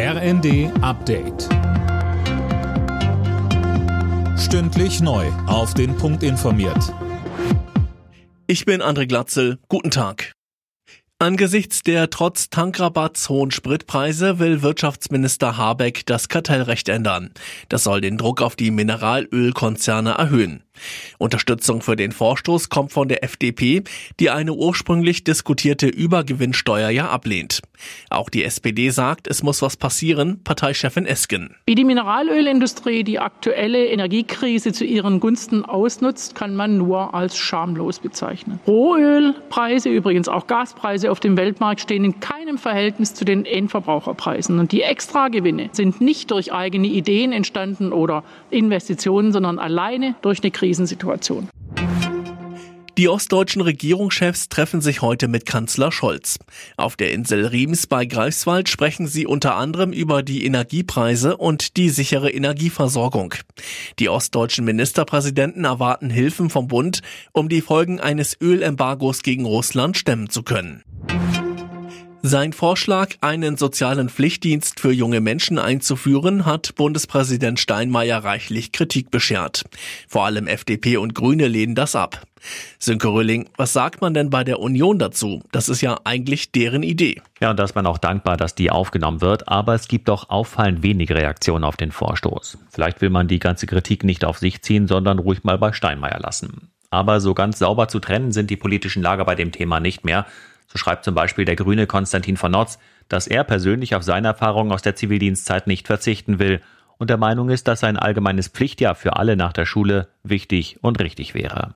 RND Update. Stündlich neu. Auf den Punkt informiert. Ich bin André Glatzel. Guten Tag. Angesichts der trotz Tankrabatts hohen Spritpreise will Wirtschaftsminister Habeck das Kartellrecht ändern. Das soll den Druck auf die Mineralölkonzerne erhöhen. Unterstützung für den Vorstoß kommt von der FDP, die eine ursprünglich diskutierte Übergewinnsteuer ja ablehnt. Auch die SPD sagt, es muss was passieren, Parteichefin Esken. Wie die Mineralölindustrie die aktuelle Energiekrise zu ihren Gunsten ausnutzt, kann man nur als schamlos bezeichnen. Rohölpreise, übrigens auch Gaspreise auf dem Weltmarkt stehen in keinem Verhältnis zu den Endverbraucherpreisen. Und die Extragewinne sind nicht durch eigene Ideen entstanden oder Investitionen, sondern alleine durch eine Krise Krisensituation. Die ostdeutschen Regierungschefs treffen sich heute mit Kanzler Scholz. Auf der Insel Riems bei Greifswald sprechen sie unter anderem über die Energiepreise und die sichere Energieversorgung. Die ostdeutschen Ministerpräsidenten erwarten Hilfen vom Bund, um die Folgen eines Ölembargos gegen Russland stemmen zu können. Sein Vorschlag, einen sozialen Pflichtdienst für junge Menschen einzuführen, hat Bundespräsident Steinmeier reichlich Kritik beschert. Vor allem FDP und Grüne lehnen das ab. Sönke Rölling, was sagt man denn bei der Union dazu? Das ist ja eigentlich deren Idee. Ja, und da ist man auch dankbar, dass die aufgenommen wird, aber es gibt doch auffallend wenige Reaktionen auf den Vorstoß. Vielleicht will man die ganze Kritik nicht auf sich ziehen, sondern ruhig mal bei Steinmeier lassen. Aber so ganz sauber zu trennen sind die politischen Lager bei dem Thema nicht mehr. So schreibt zum Beispiel der Grüne Konstantin von Notz, dass er persönlich auf seine Erfahrungen aus der Zivildienstzeit nicht verzichten will und der Meinung ist, dass ein allgemeines Pflichtjahr für alle nach der Schule wichtig und richtig wäre.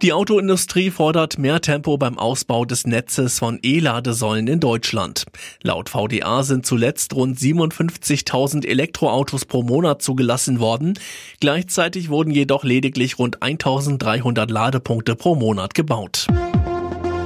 Die Autoindustrie fordert mehr Tempo beim Ausbau des Netzes von E-Ladesäulen in Deutschland. Laut VDA sind zuletzt rund 57.000 Elektroautos pro Monat zugelassen worden. Gleichzeitig wurden jedoch lediglich rund 1.300 Ladepunkte pro Monat gebaut.